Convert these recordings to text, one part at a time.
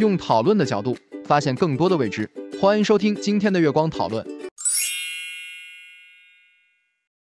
用讨论的角度发现更多的未知，欢迎收听今天的月光讨论。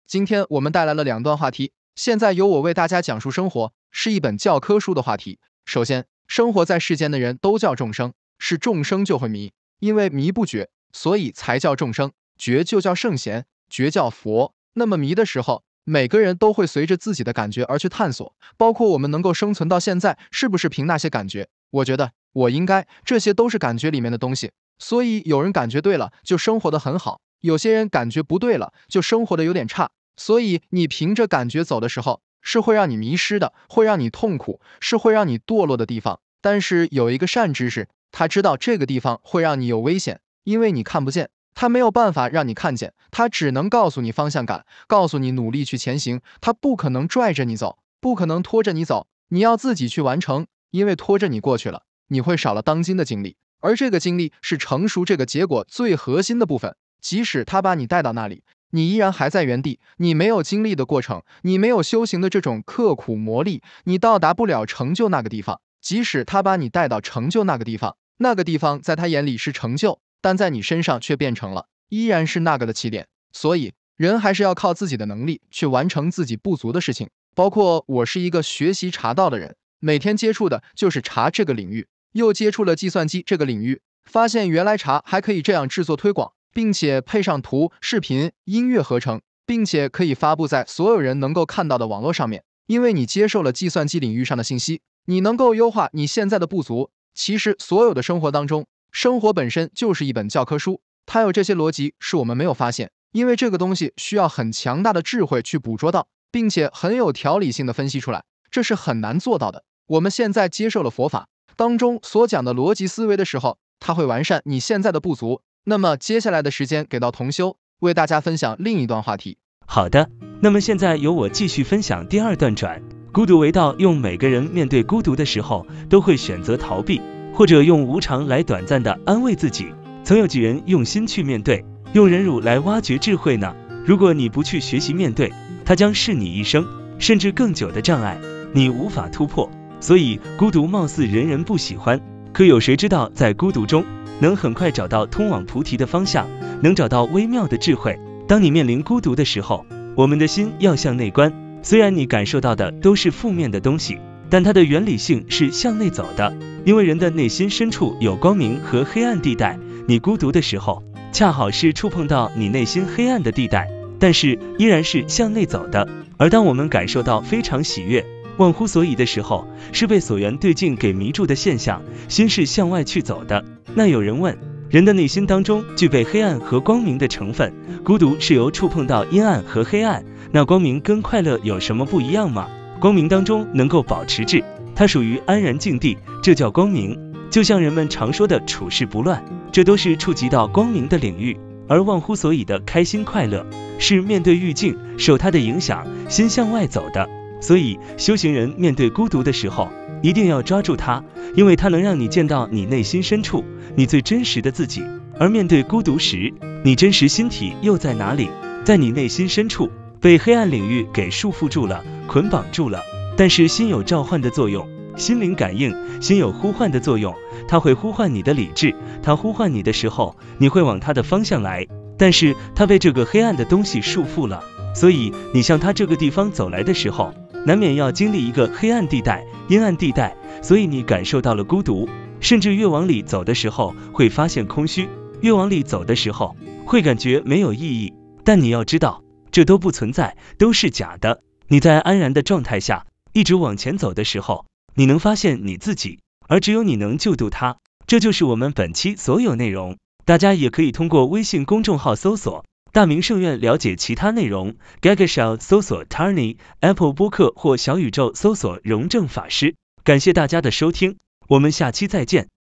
今天我们带来了两段话题，现在由我为大家讲述。生活是一本教科书的话题。首先，生活在世间的人都叫众生，是众生就会迷，因为迷不觉，所以才叫众生。觉就叫圣贤，觉叫佛。那么迷的时候，每个人都会随着自己的感觉而去探索，包括我们能够生存到现在，是不是凭那些感觉？我觉得。我应该，这些都是感觉里面的东西。所以有人感觉对了，就生活的很好；有些人感觉不对了，就生活的有点差。所以你凭着感觉走的时候，是会让你迷失的，会让你痛苦，是会让你堕落的地方。但是有一个善知识，他知道这个地方会让你有危险，因为你看不见，他没有办法让你看见，他只能告诉你方向感，告诉你努力去前行，他不可能拽着你走，不可能拖着你走，你要自己去完成，因为拖着你过去了。你会少了当今的经历，而这个经历是成熟这个结果最核心的部分。即使他把你带到那里，你依然还在原地，你没有经历的过程，你没有修行的这种刻苦磨砺，你到达不了成就那个地方。即使他把你带到成就那个地方，那个地方在他眼里是成就，但在你身上却变成了依然是那个的起点。所以，人还是要靠自己的能力去完成自己不足的事情。包括我是一个学习茶道的人，每天接触的就是茶这个领域。又接触了计算机这个领域，发现原来茶还可以这样制作推广，并且配上图、视频、音乐合成，并且可以发布在所有人能够看到的网络上面。因为你接受了计算机领域上的信息，你能够优化你现在的不足。其实所有的生活当中，生活本身就是一本教科书，它有这些逻辑是我们没有发现，因为这个东西需要很强大的智慧去捕捉到，并且很有条理性的分析出来，这是很难做到的。我们现在接受了佛法。当中所讲的逻辑思维的时候，它会完善你现在的不足。那么接下来的时间给到同修，为大家分享另一段话题。好的，那么现在由我继续分享第二段转。孤独为道，用每个人面对孤独的时候，都会选择逃避，或者用无常来短暂的安慰自己。曾有几人用心去面对，用忍辱来挖掘智慧呢？如果你不去学习面对，它将是你一生甚至更久的障碍，你无法突破。所以孤独貌似人人不喜欢，可有谁知道在孤独中能很快找到通往菩提的方向，能找到微妙的智慧。当你面临孤独的时候，我们的心要向内观。虽然你感受到的都是负面的东西，但它的原理性是向内走的。因为人的内心深处有光明和黑暗地带，你孤独的时候，恰好是触碰到你内心黑暗的地带，但是依然是向内走的。而当我们感受到非常喜悦。忘乎所以的时候，是被所缘对境给迷住的现象，心是向外去走的。那有人问，人的内心当中具备黑暗和光明的成分，孤独是由触碰到阴暗和黑暗，那光明跟快乐有什么不一样吗？光明当中能够保持智，它属于安然境地，这叫光明。就像人们常说的处事不乱，这都是触及到光明的领域。而忘乎所以的开心快乐，是面对欲境，受它的影响，心向外走的。所以，修行人面对孤独的时候，一定要抓住它，因为它能让你见到你内心深处你最真实的自己。而面对孤独时，你真实心体又在哪里？在你内心深处，被黑暗领域给束缚住了，捆绑住了。但是心有召唤的作用，心灵感应，心有呼唤的作用，它会呼唤你的理智。它呼唤你的时候，你会往它的方向来。但是它被这个黑暗的东西束缚了，所以你向它这个地方走来的时候。难免要经历一个黑暗地带、阴暗地带，所以你感受到了孤独，甚至越往里走的时候会发现空虚，越往里走的时候会感觉没有意义。但你要知道，这都不存在，都是假的。你在安然的状态下一直往前走的时候，你能发现你自己，而只有你能救度他。这就是我们本期所有内容。大家也可以通过微信公众号搜索“大明圣院”了解其他内容。Gagashow 搜索 Tarni，Apple 播客或小宇宙搜索荣正法师。感谢大家的收听，我们下期再见。